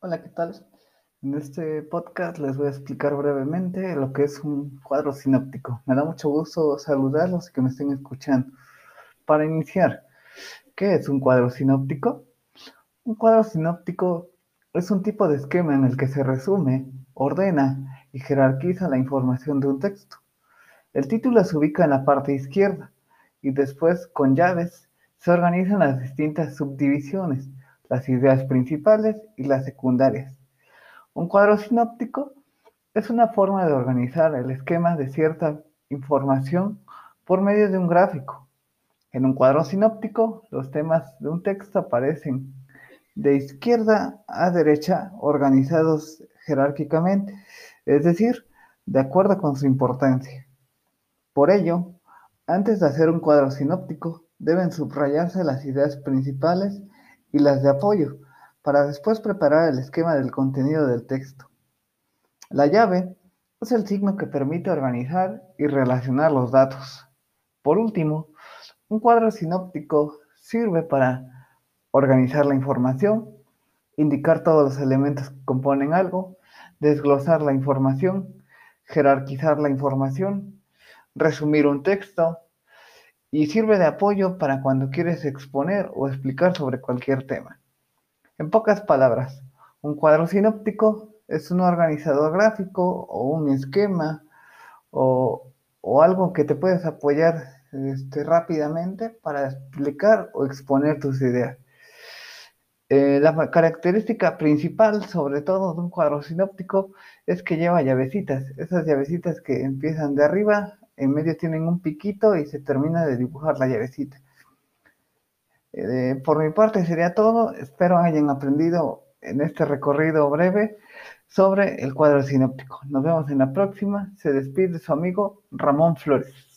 Hola, ¿qué tal? En este podcast les voy a explicar brevemente lo que es un cuadro sinóptico. Me da mucho gusto saludarlos y que me estén escuchando. Para iniciar, ¿qué es un cuadro sinóptico? Un cuadro sinóptico es un tipo de esquema en el que se resume, ordena y jerarquiza la información de un texto. El título se ubica en la parte izquierda y después, con llaves, se organizan las distintas subdivisiones las ideas principales y las secundarias. Un cuadro sinóptico es una forma de organizar el esquema de cierta información por medio de un gráfico. En un cuadro sinóptico, los temas de un texto aparecen de izquierda a derecha organizados jerárquicamente, es decir, de acuerdo con su importancia. Por ello, antes de hacer un cuadro sinóptico, deben subrayarse las ideas principales y las de apoyo, para después preparar el esquema del contenido del texto. La llave es el signo que permite organizar y relacionar los datos. Por último, un cuadro sinóptico sirve para organizar la información, indicar todos los elementos que componen algo, desglosar la información, jerarquizar la información, resumir un texto, y sirve de apoyo para cuando quieres exponer o explicar sobre cualquier tema. En pocas palabras, un cuadro sinóptico es un organizador gráfico o un esquema o, algo que te puedes apoyar este, rápidamente para explicar o exponer tus ideas. Eh, la característica principal, sobre todo de un cuadro sinóptico, es que lleva llavecitas. Esas llavecitas que empiezan de arriba en medio tienen un piquito y se termina de dibujar la llavecita. Eh, por mi parte sería todo. Espero hayan aprendido en este recorrido breve sobre el cuadro sinóptico. Nos vemos en la próxima. Se despide su amigo Ramón Flores.